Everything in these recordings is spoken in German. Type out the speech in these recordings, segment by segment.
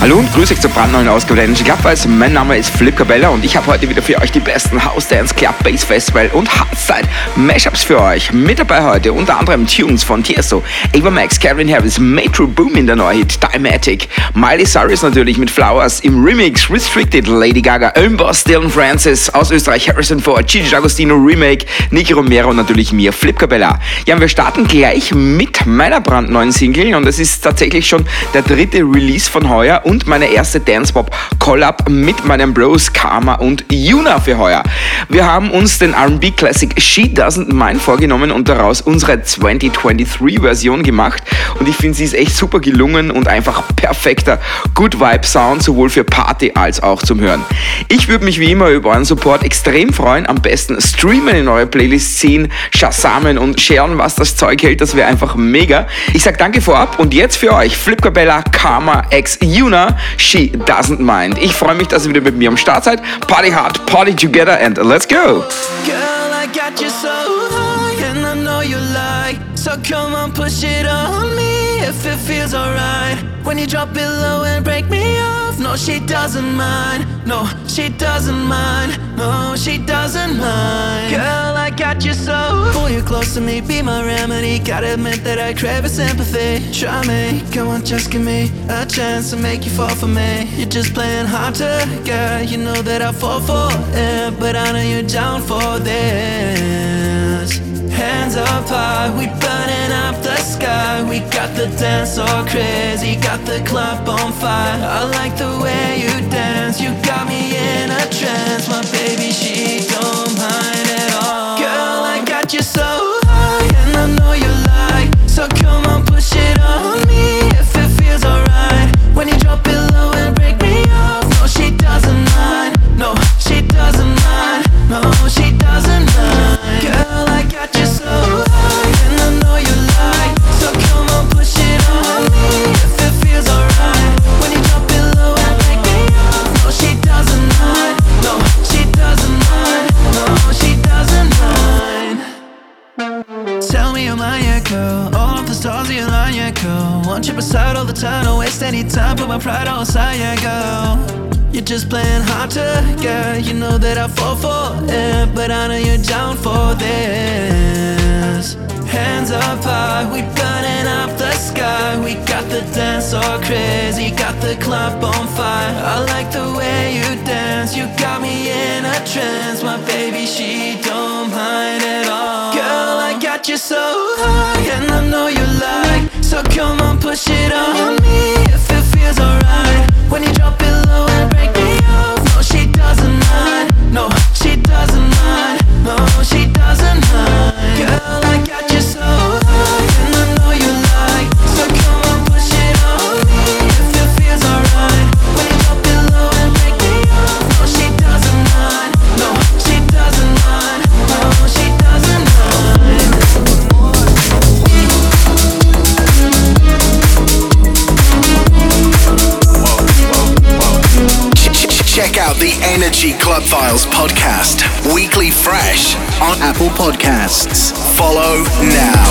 Hallo und grüße euch zur brandneuen Ausgabe der Energy Club Vibes. Mein Name ist Philipp Cabella und ich habe heute wieder für euch die besten House Dance Club Bass Festival und Hardstyle Mashups für euch. Mit dabei heute unter anderem Tunes von Tiesto, Ava Max, Calvin Harris, Metro Boom in der Neuhit, Dimatic, Miley Cyrus natürlich mit Flowers im Remix, Restricted, Lady Gaga, Boss, Dylan Francis aus Österreich, Harrison Ford, Gigi D'Agostino Remake, Nicky Romero und natürlich mir, Flip Cabella. Ja, wir starten gleich mit meiner brandneuen Single und es ist tatsächlich schon der dritte Release von heuer und meine erste Dance Pop Collab mit meinen Bros Karma und Yuna für heuer. Wir haben uns den R&B Classic She Doesn't Mind vorgenommen und daraus unsere 2023 Version gemacht und ich finde sie ist echt super gelungen und einfach perfekter Good Vibe Sound sowohl für Party als auch zum Hören. Ich würde mich wie immer über euren Support extrem freuen. Am besten streamen in eure Playlists ziehen, shazamen und sharen, was das Zeug hält. Das wäre einfach mega. Ich sag danke vorab und jetzt für euch Flip Cabella, Karma X Yuna She Doesn't Mind. Ich freue mich, dass ihr wieder mit mir am Start seid. Party hard, party together and let's go. Girl, I got you so high and I know you like So come on, push it on me if it feels alright When you drop it low and break me off No, she doesn't mind. No, she doesn't mind. No, she doesn't mind. Girl, I got you so. Pull you close to me, be my remedy. Gotta admit that I crave a sympathy. Try me, come on, just give me A chance to make you fall for me. You're just playing hard to get. You know that I fall for it But I know you're down for this. Hands up high, we the dance all crazy, got the club on fire. I like the way you dance, you got me in a trance beside all the time, don't waste any time. Put my pride on side, yeah, girl. You're just playing hard to get. You know that I fall for it, but I know you're down for this. Hands up high, we burning up the sky. We got the dance all crazy, got the club on fire. I like the way you dance, you got me in a trance. My baby, she don't mind at all. Girl, I got you so high, and I know you like. So come on, push it on me if it feels alright. When you drop it low and break me off. No, she doesn't mind. No, she doesn't mind. No, she doesn't mind. Girl, Energy Club Files podcast, weekly fresh on Apple Podcasts. Follow now.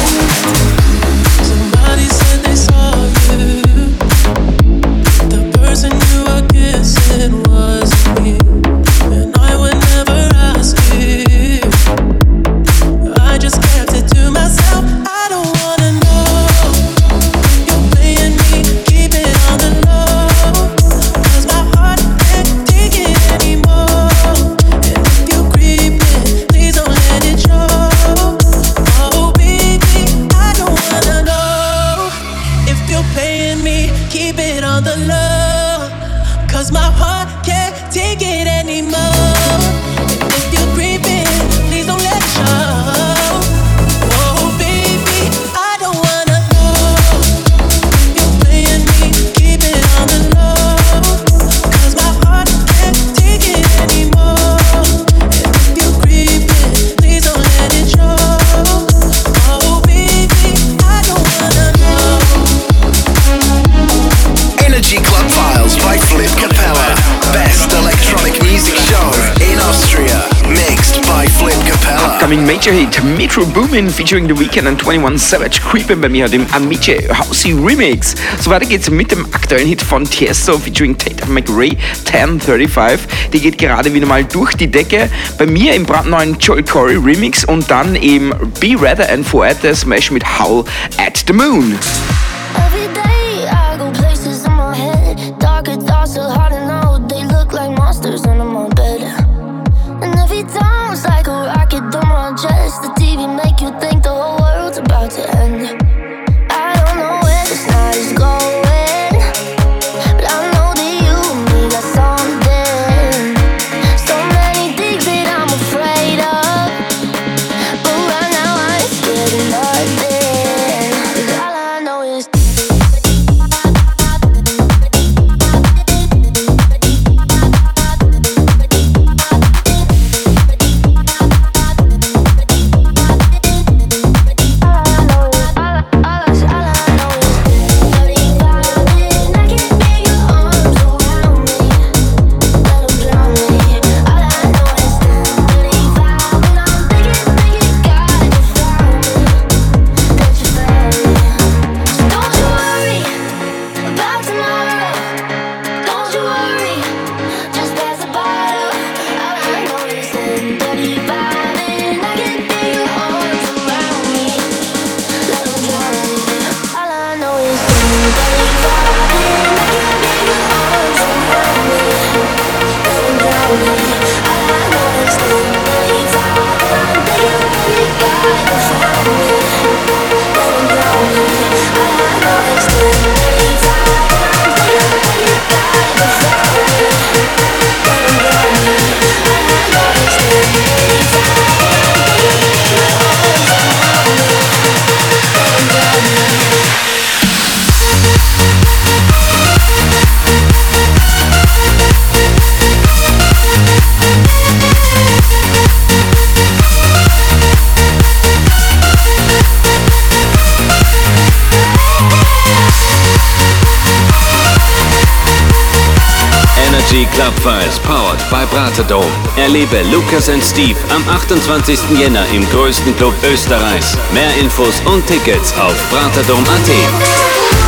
Upcoming major hit Metro Boomin featuring The Weeknd and 21 Savage Creepin' bei mir hat im Amice Housey Remix. So weiter geht's mit dem aktuellen Hit von Tiesto featuring Tate McRae 1035. Die geht gerade wieder mal durch die Decke. Bei mir im brandneuen Joel Corey Remix und dann im Be Rather and Fuerte Smash mit Howl at the Moon. Erlebe Lucas Steve am 28. Jänner im größten Club Österreichs. Mehr Infos und Tickets auf braterdom.at.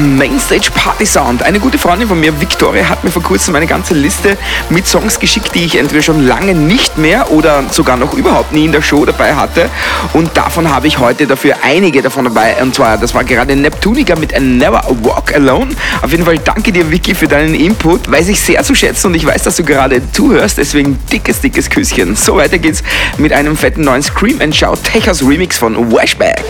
am Mainstage Party Sound. Eine gute Freundin von mir, Victoria, hat mir vor kurzem eine ganze Liste mit Songs geschickt, die ich entweder schon lange nicht mehr oder sogar noch überhaupt nie in der Show dabei hatte. Und davon habe ich heute dafür einige davon dabei. Und zwar, das war gerade Neptunica mit Never Walk Alone. Auf jeden Fall danke dir, Vicky, für deinen Input. Weiß ich sehr zu schätzen und ich weiß, dass du gerade zuhörst. Deswegen dickes, dickes Küsschen. So weiter geht's mit einem fetten neuen Scream and Shout Techers Remix von Washback.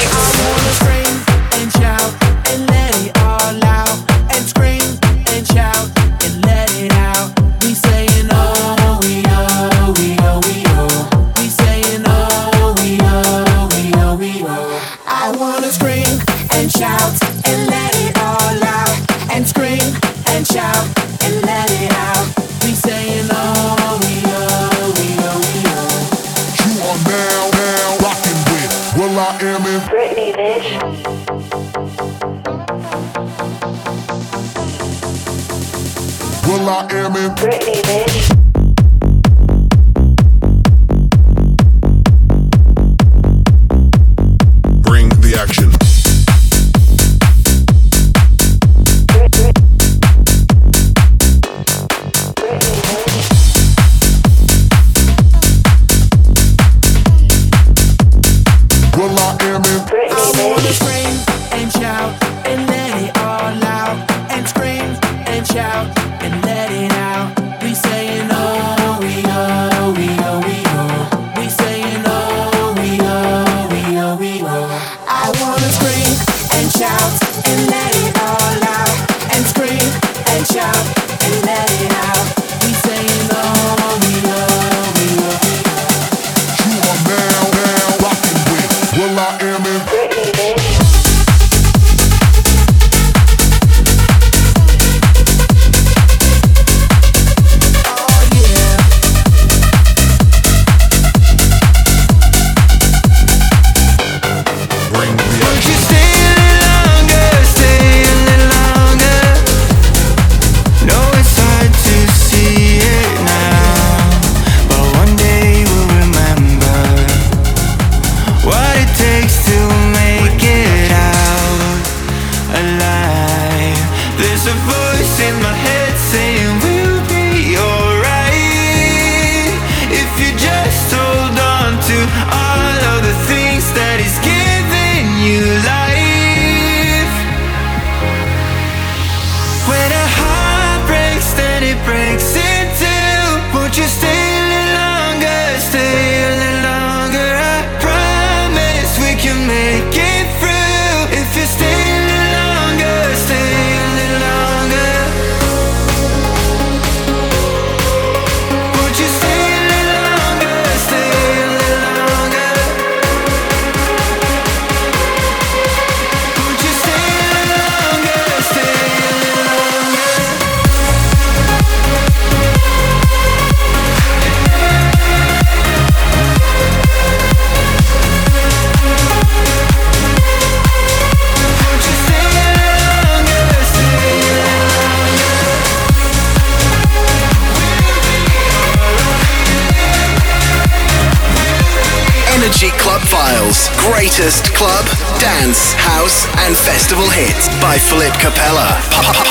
Energy Club Files. Greatest club, dance, house, and festival hits by Philip Capella.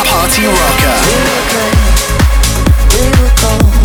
Party Rocker. We. We.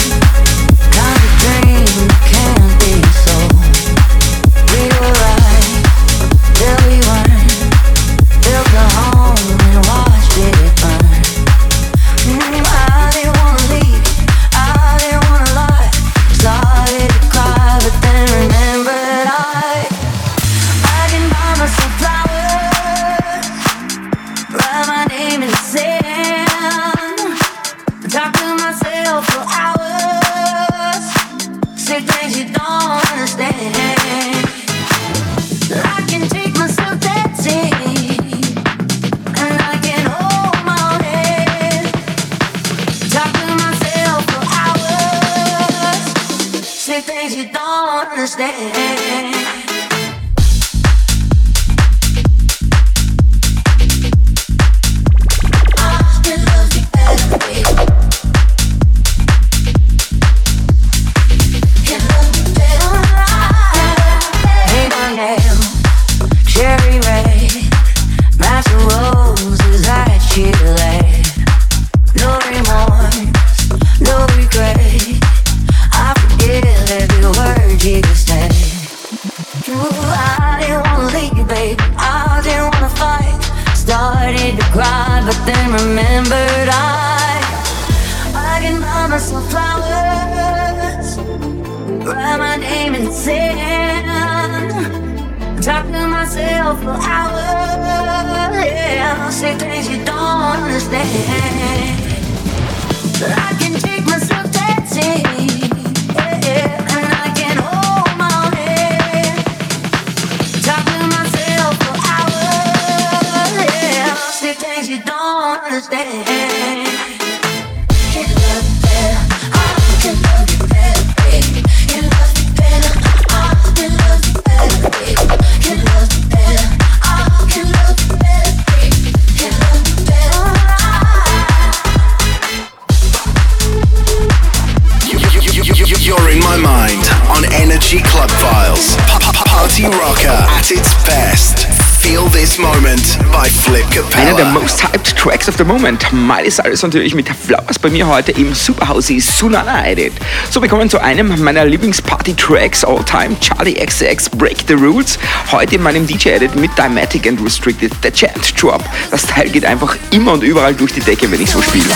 Most hyped Tracks of the Moment. Miley Cyrus natürlich mit Flowers bei mir heute im Superhausi Sunana Edit. So, wir kommen zu einem meiner Lieblingsparty-Tracks all time, Charlie XX Break the Rules. Heute in meinem DJ-Edit mit Dymatic and Restricted, The Chant Drop. Das Teil geht einfach immer und überall durch die Decke, wenn ich so spiele.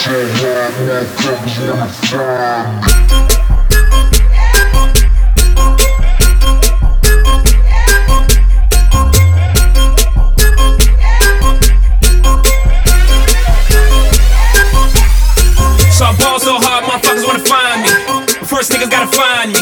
So I ball so hard, motherfuckers wanna find me. First niggas gotta find me.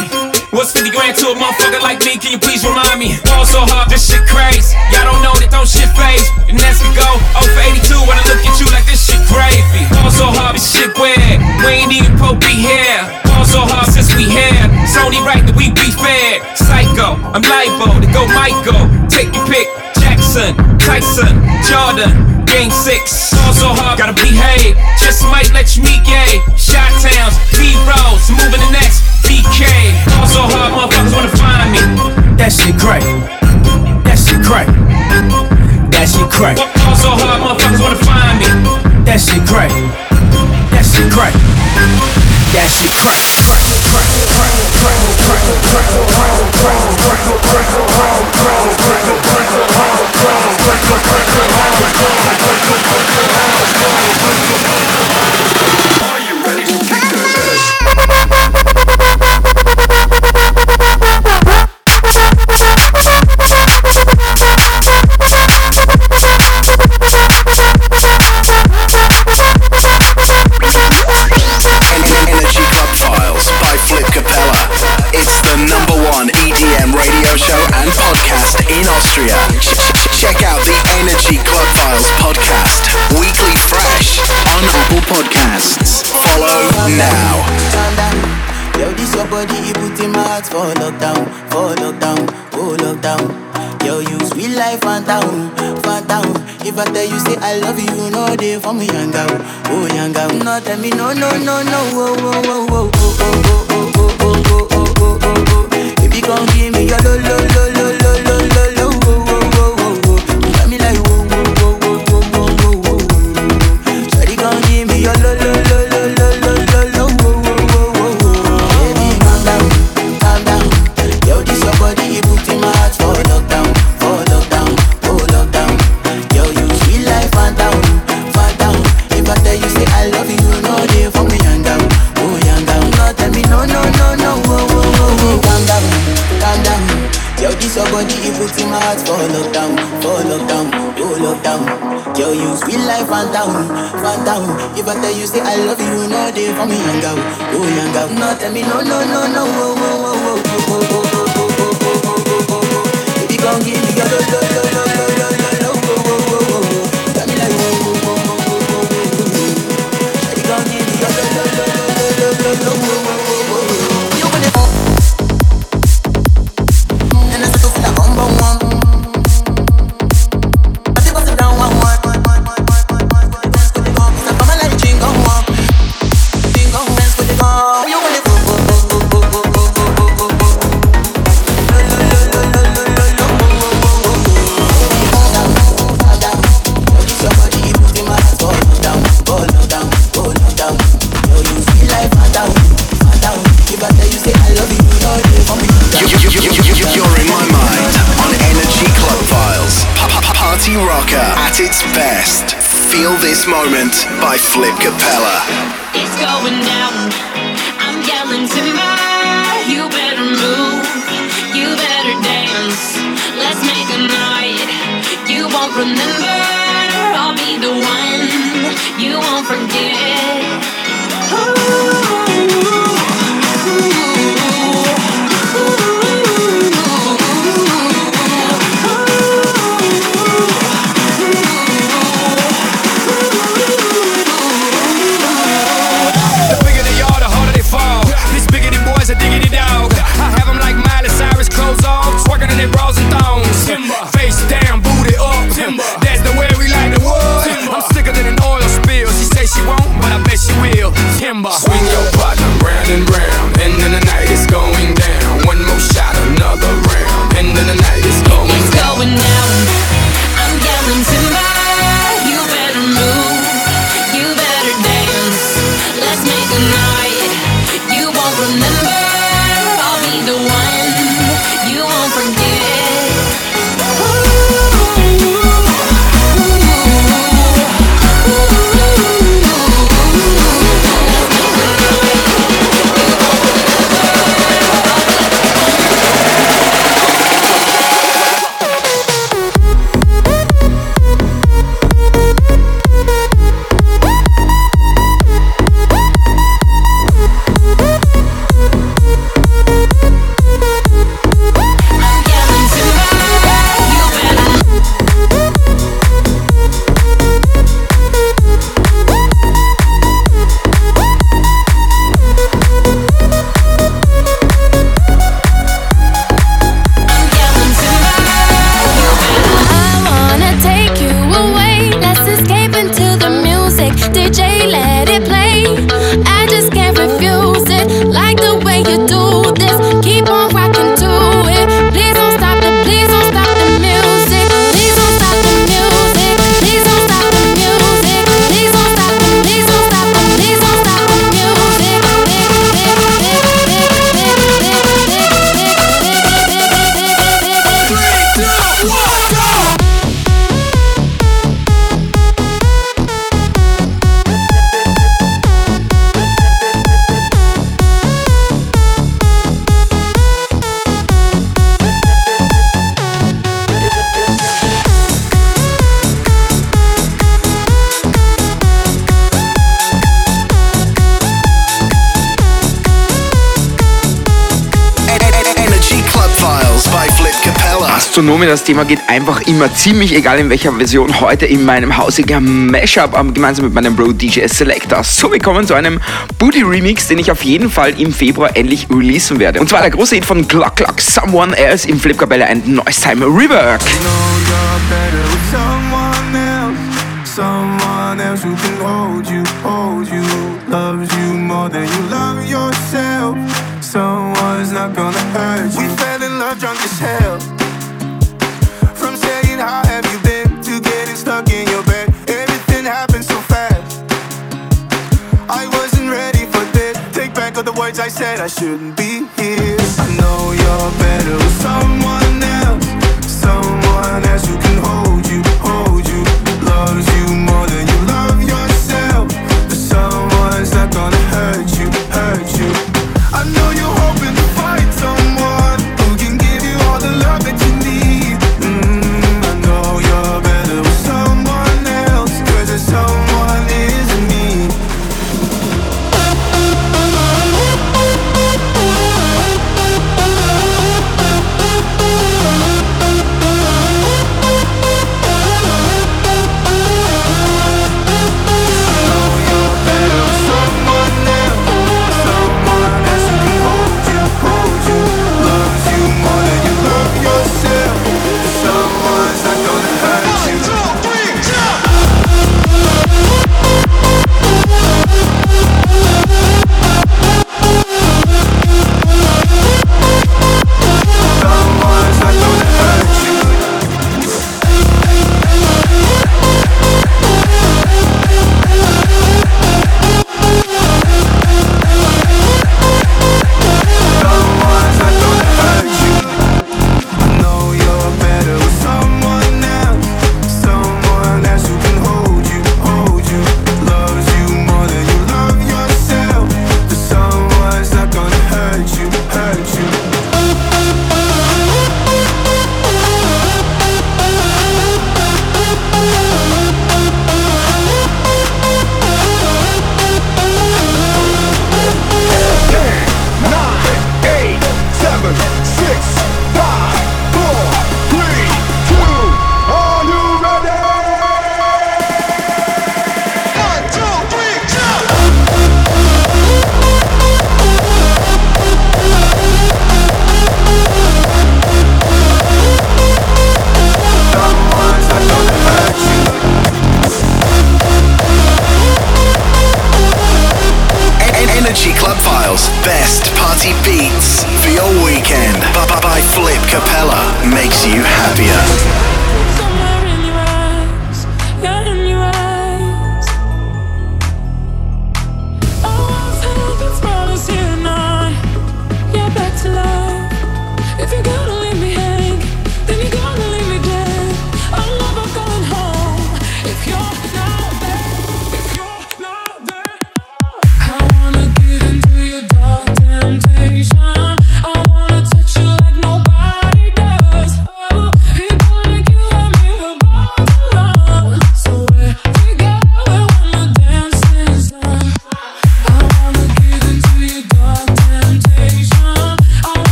What's 50 grand to a motherfucker like me? Can you please remind me? Ball so hard, this shit crazy. Y'all don't know that don't shit phase. And that's to go 0 for 82 when I look at you like this gravy. Ball so hard, this shit weird. We ain't even Pope be here. Ball so hard since we here. It's only right that we be fair. Psycho, I'm libo to go Michael. Take your pick. Jackson, Tyson, Jordan, Game 6. Ball so hard, gotta behave. Just might let you meet gay. Shot towns, B rolls, moving the next BK. Ball so hard, motherfuckers wanna find me. That shit crack. That shit crack. That shit crack. Ball so hard, motherfuckers wanna find me. That shit crack. That shit crack. That shit crack. Crack, crack, crack, crack, crack, now. down. Yo, this your body, you put in my heart for lockdown, for lockdown, oh lockdown. Yo, you sweet life, phantom, phantom. If I tell you say I love you, no day for me, young girl, oh young girl. No tell me no, no, no, no, oh, oh, oh, oh, oh, oh, oh, oh, oh, oh, oh, oh, oh, oh. Baby, come give me your lo, lo, lo, lo, lo, lo, If I tell you say I love you, no day for me younger, oh younger. No tell me no no no no, oh oh oh oh. This Moment by Flip Capella. It's going down. I'm yelling to my, you better move. You better dance. Let's make a night. You won't remember. Thema geht einfach immer ziemlich, egal in welcher Version, heute in meinem Hausiger Mashup ähm, gemeinsam mit meinem Bro DJ Selector. So, wir kommen zu einem Booty Remix, den ich auf jeden Fall im Februar endlich releasen werde. Und zwar der große Hit von Glock Glock, Someone Else im Flip Capella and Noise Time Rework. No, I said I shouldn't be here. I know you're better with someone.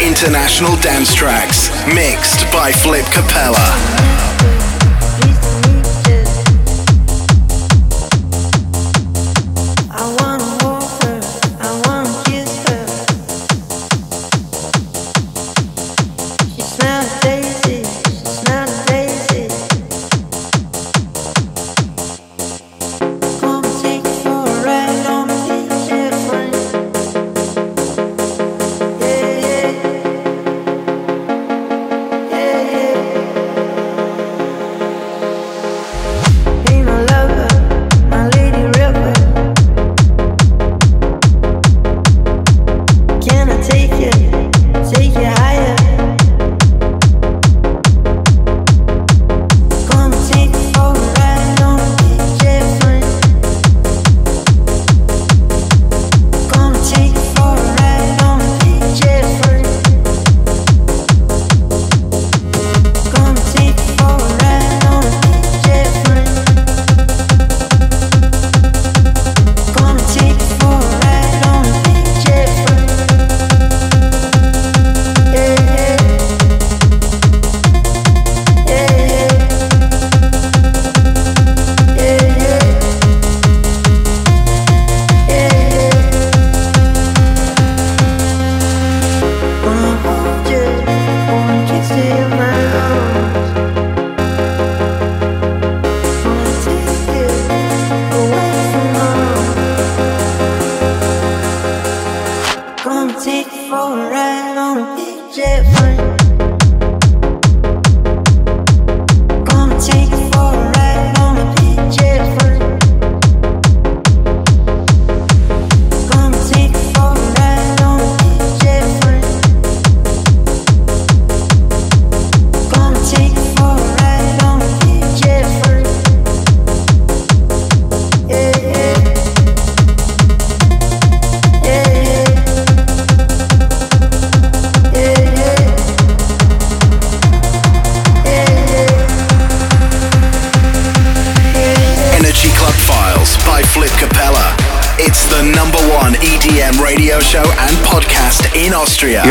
International dance tracks, mixed by Flip Capella.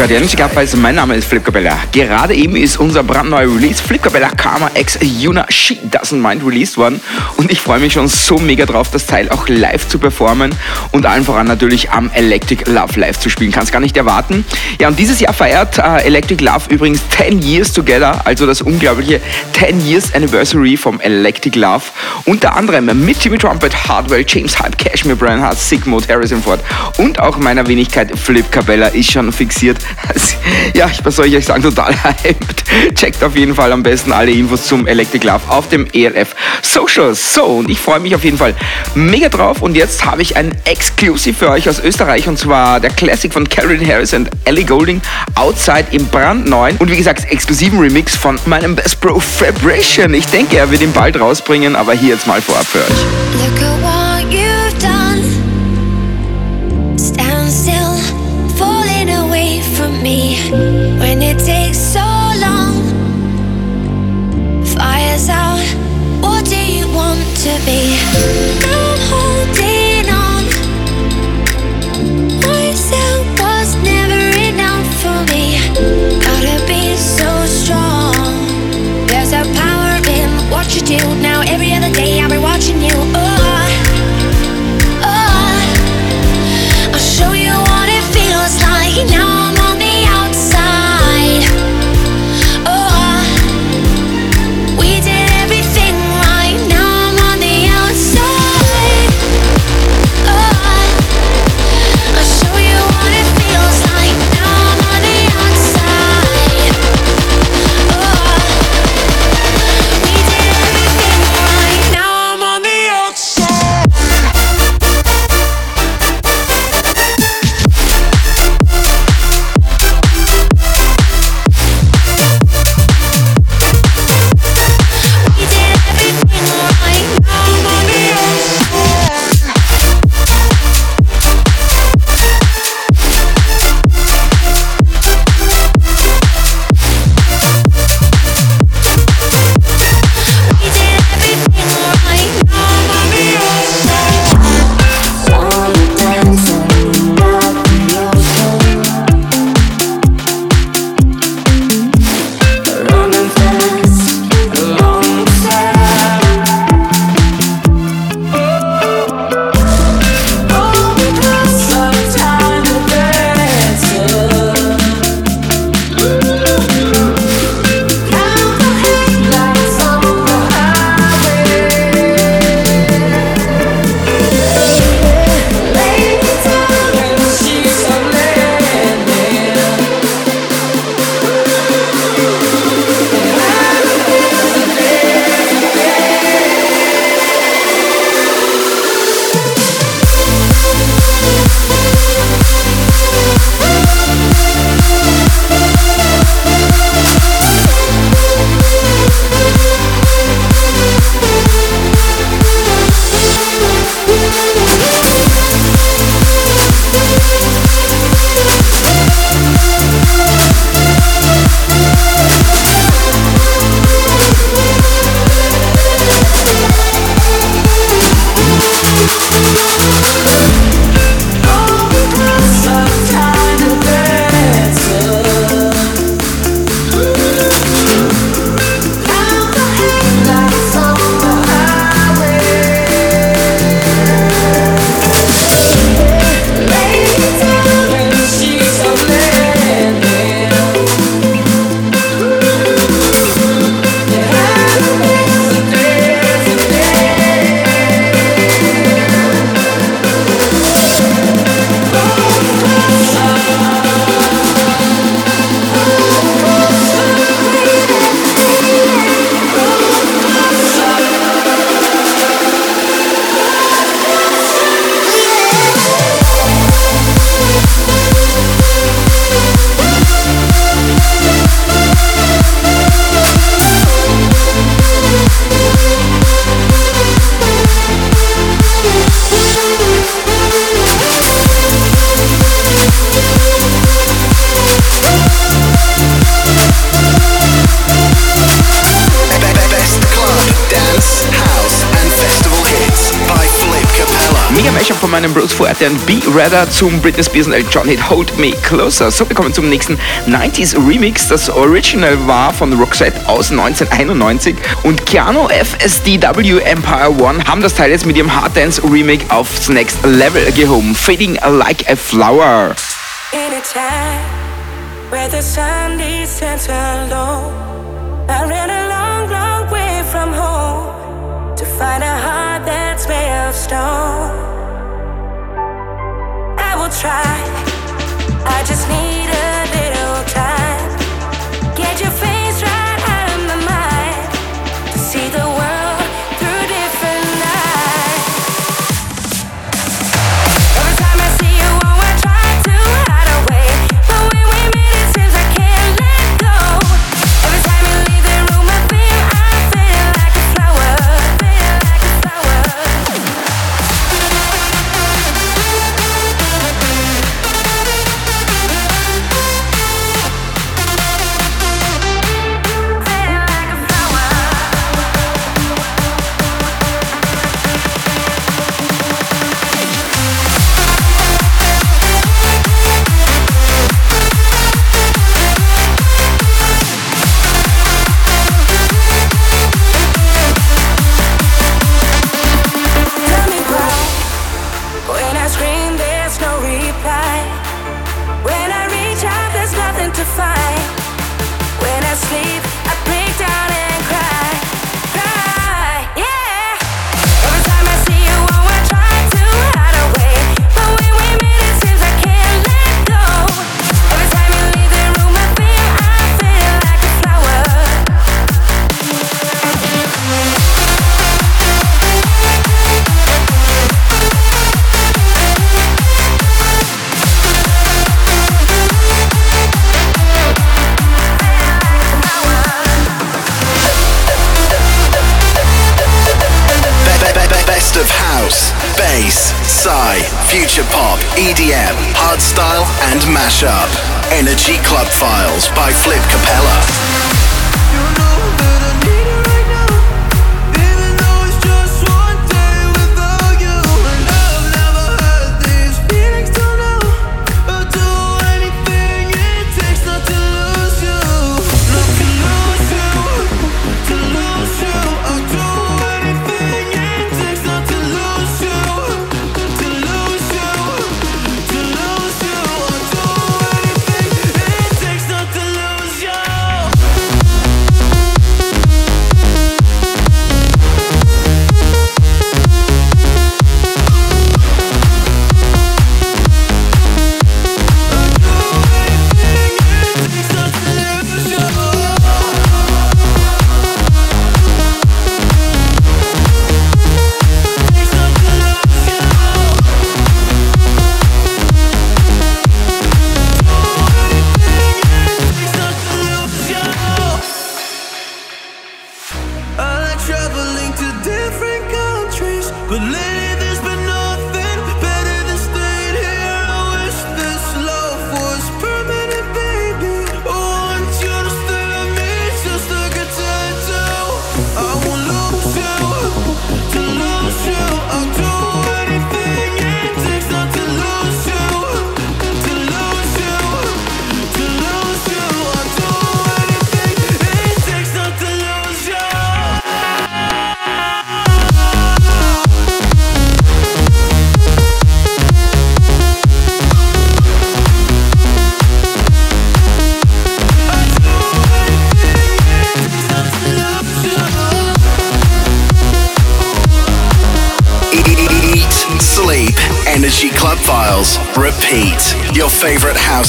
Austria. Ja, Cup weiß, mein Name ist Flip Cabella. Gerade eben ist unser brandneuer Release Flip Cabella Karma X Yuna She Doesn't Mind released worden und ich freue mich schon so mega drauf, das Teil auch live zu performen und allen voran natürlich am Electric Love live zu spielen. Kann es gar nicht erwarten. Ja, und dieses Jahr feiert äh, Electric Love übrigens 10 Years Together, also das unglaubliche 10 Years Anniversary vom Electric Love. Unter anderem mit Jimmy Trumpet, Hardwell, James Hype, Cashmere, Brian Hart, Sigmund, Harrison Ford und auch meiner Wenigkeit Flip Cabella ist schon fixiert. Ja, was soll ich euch sagen, total hyped. Checkt auf jeden Fall am besten alle Infos zum Electric Love auf dem ELF Socials. So, und ich freue mich auf jeden Fall mega drauf. Und jetzt habe ich ein Exclusive für euch aus Österreich und zwar der Classic von Carolyn Harris und Ellie Golding, Outside im brandneuen und wie gesagt exklusiven Remix von meinem Best Bro Vibration. Ich denke, er wird ihn bald rausbringen, aber hier jetzt mal vorab für euch. Redder zum Britney Spears und Elton John Hit Hold Me Closer. So, wir kommen zum nächsten 90s Remix. Das Original war von Roxette aus 1991 und Keanu FSDW Empire One haben das Teil jetzt mit ihrem Hard Dance Remake aufs Next Level gehoben. Fading Like a Flower. In a time where the sun descends low, I ran a long, long way from home to find a heart that's made of stone. try.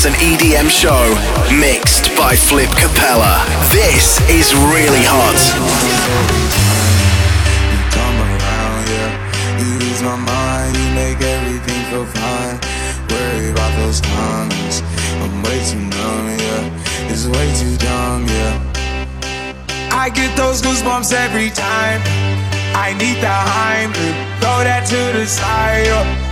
House and EDM show, mixed by Flip Capella. This is really hot. come around, yeah. You ease my mind, you make everything feel fine. Worry about those comments. I'm way too numb, yeah. It's way too dumb, yeah. I get those goosebumps every time. I need the Heimlich, throw that to the side. yeah.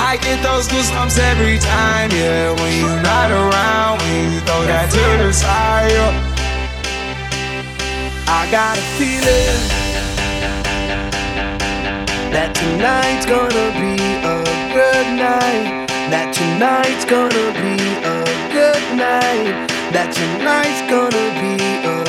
I get those goosebumps every time, yeah. When you're not around, when you throw that to the side, I got a feeling that tonight's gonna be a good night. That tonight's gonna be a good night. That tonight's gonna be a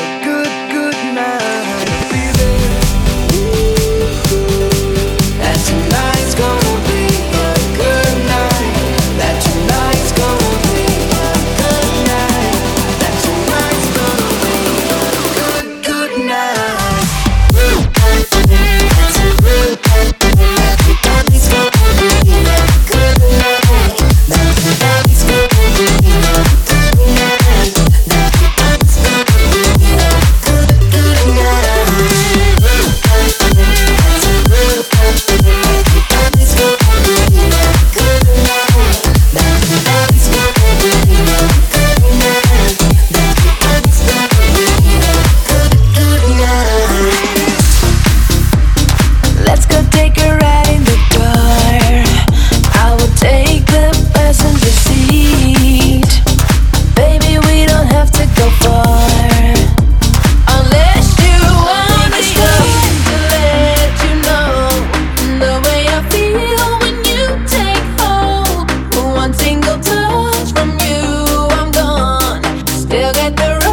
The the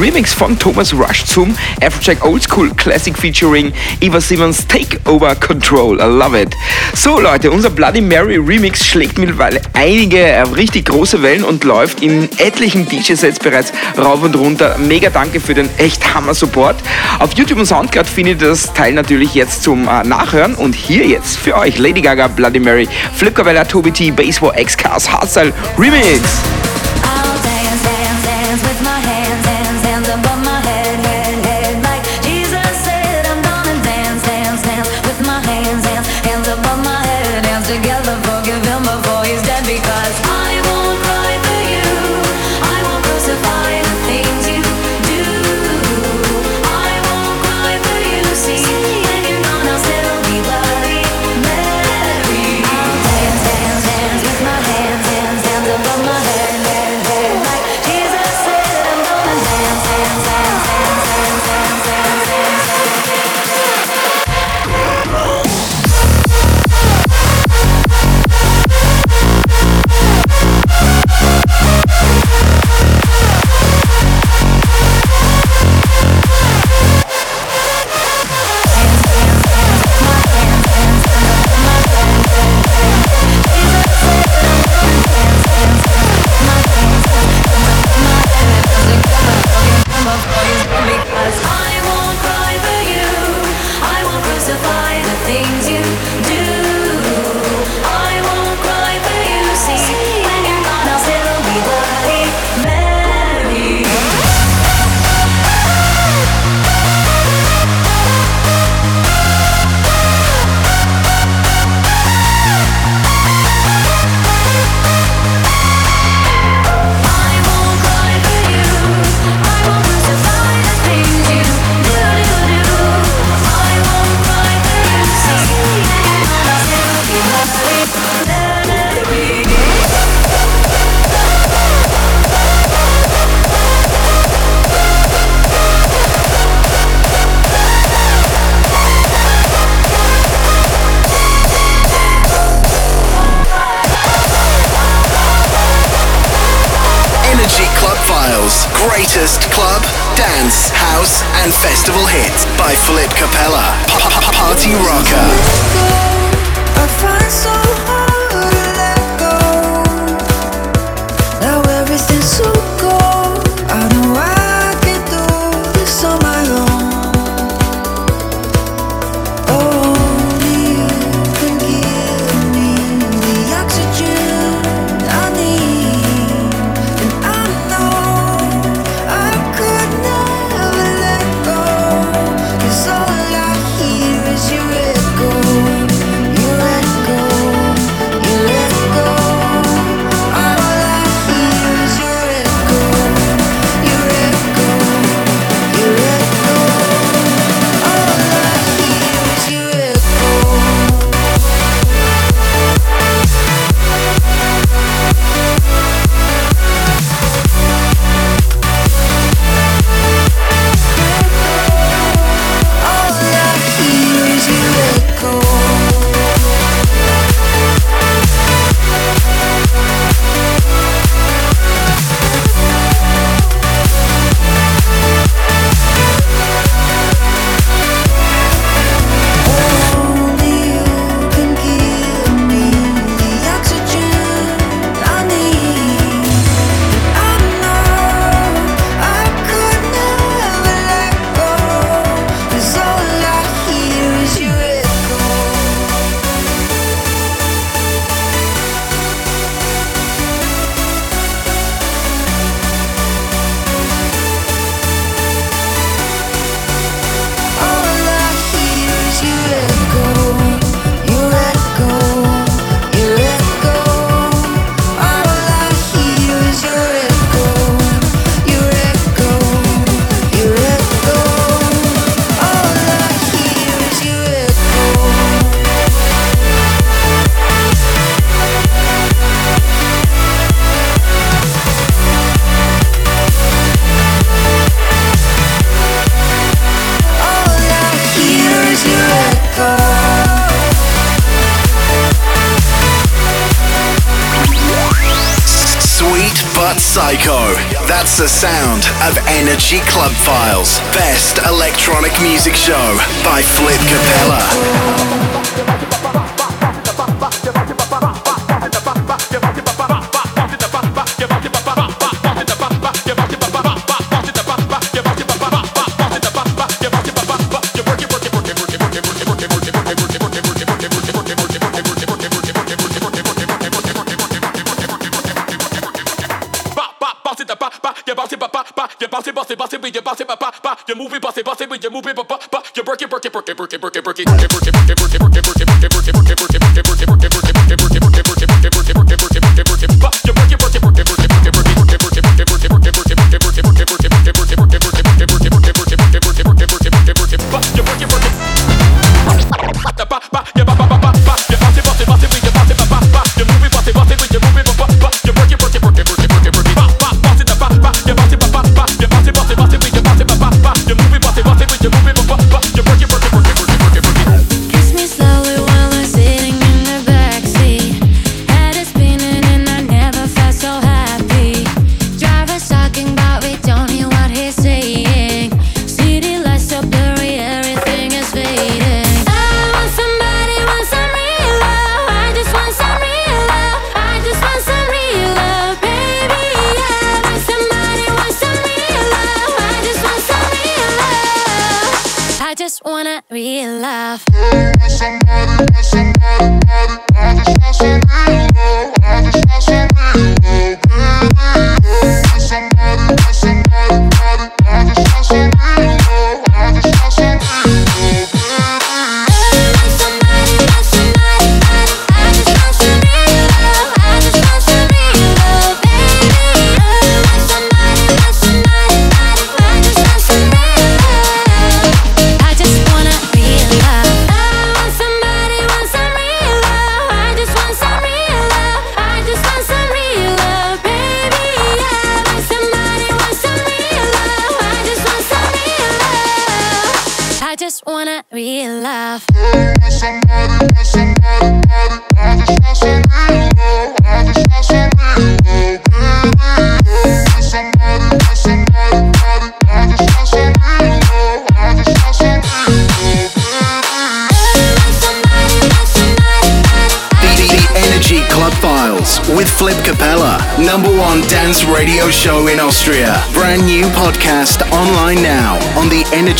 Remix von Thomas Rush zum Afrojack Oldschool Classic featuring Eva Simmons Takeover Control. I love it. So Leute, unser Bloody Mary Remix schlägt mittlerweile einige äh, richtig große Wellen und läuft in etlichen DJ-Sets bereits rauf und runter. Mega danke für den echt Hammer-Support. Auf YouTube und Soundcloud findet ihr das Teil natürlich jetzt zum äh, Nachhören und hier jetzt für euch Lady Gaga, Bloody Mary, Flipkabella, Toby T, Baseball X Cars Hardstyle Remix. and festival hits by Philip Capella. Party Rocker. Club Files, best electronic music show by Flip porque, porque, porque, porque.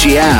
Yeah.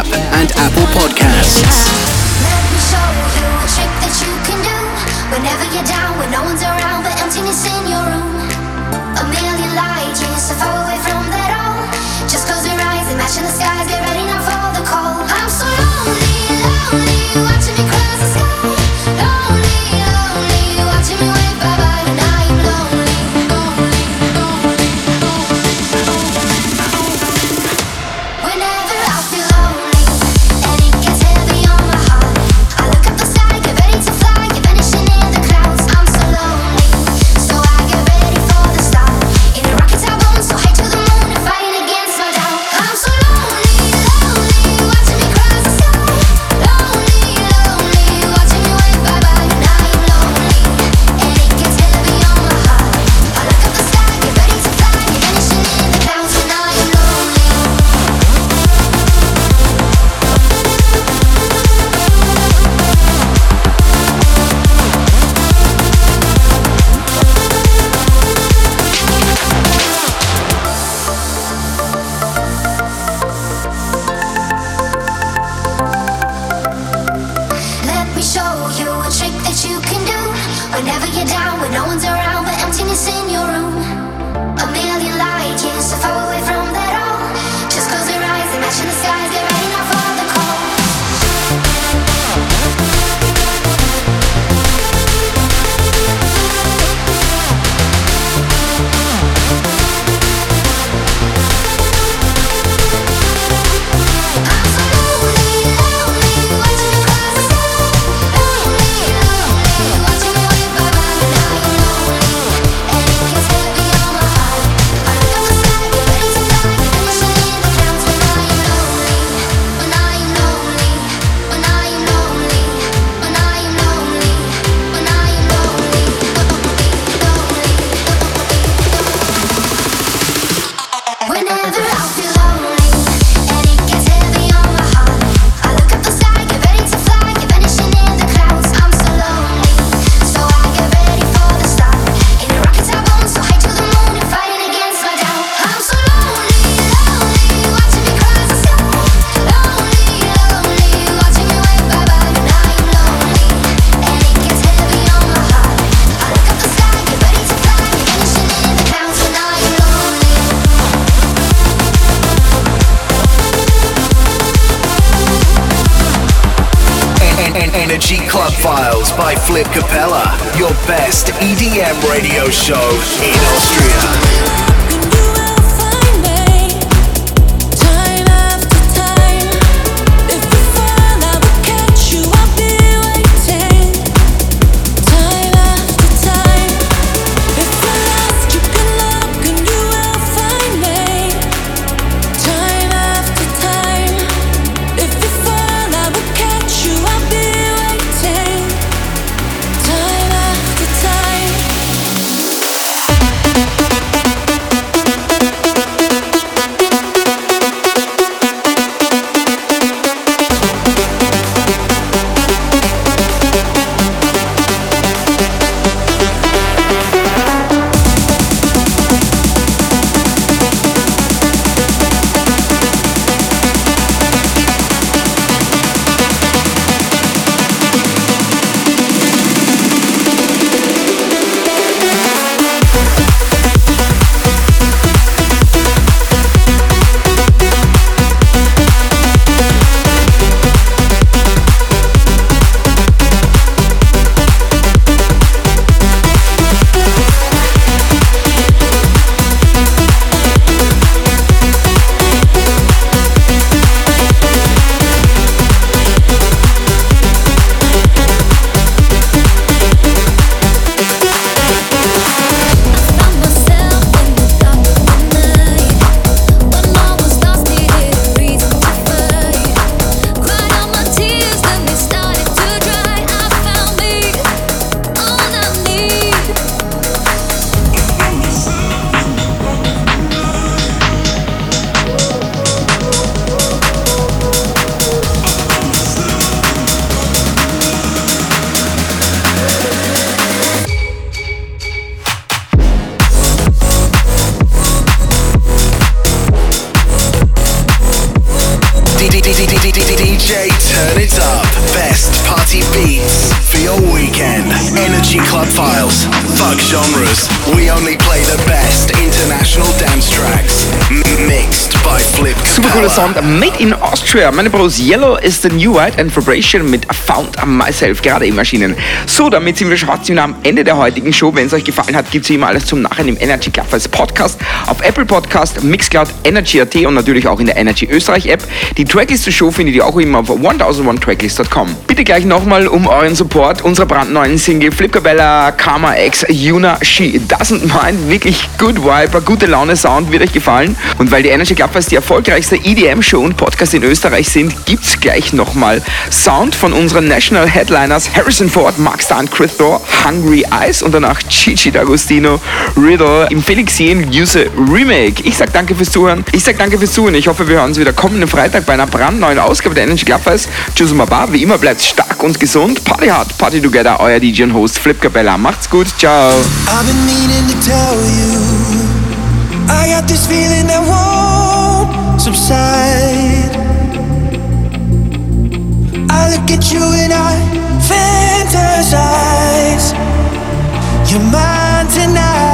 Flip Capella, your best EDM radio show in Austria. Made in Austria. Meine Bros Yellow is the new white and Vibration mit Found Myself gerade im Erschienen. So, damit sind wir wieder am Ende der heutigen Show. Wenn es euch gefallen hat, gibt es wie immer alles zum Nachhinein im Energy Club als Podcast auf Apple Podcast, Mixcloud, Energy.at und natürlich auch in der Energy Österreich App. Die Tracklist zur Show findet ihr auch immer auf 1001tracklist.com. Bitte gleich nochmal um euren Support unserer brandneuen Single Flip Cabella Karma X Yuna She Doesn't Mind. Wirklich good Vibe, gute Laune Sound, wird euch gefallen. Und weil die Energy Club Fest die erfolgreichste EDM-Show und Podcast in Österreich sind, gibt's gleich nochmal Sound von unseren National Headliners Harrison Ford, Starr und Chris Thor, Hungry Eyes und danach Gigi D'Agostino, Riddle im Felix Jen Use Remake. Ich sag danke fürs Zuhören. Ich sag danke fürs Zuhören. Ich hoffe, wir hören uns wieder kommenden Freitag bei einer brandneuen Ausgabe der Energy Club Fest. Tschüss und Baba. Wie immer bleibt stark und gesund. Party hard, Party together. Euer DJ und Host Flip Cabella. Macht's gut. Ciao. I've been meaning to tell you I got this feeling that won't subside I look at you and I fantasize You're mine tonight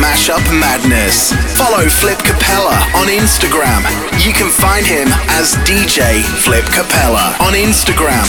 Mashup Madness. Follow Flip Capella on Instagram. You can find him as DJ Flip Capella on Instagram.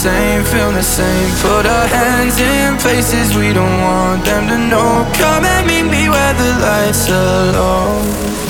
Same, feel the same. Put our hands in places we don't want them to know. Come and meet me where the lights are low.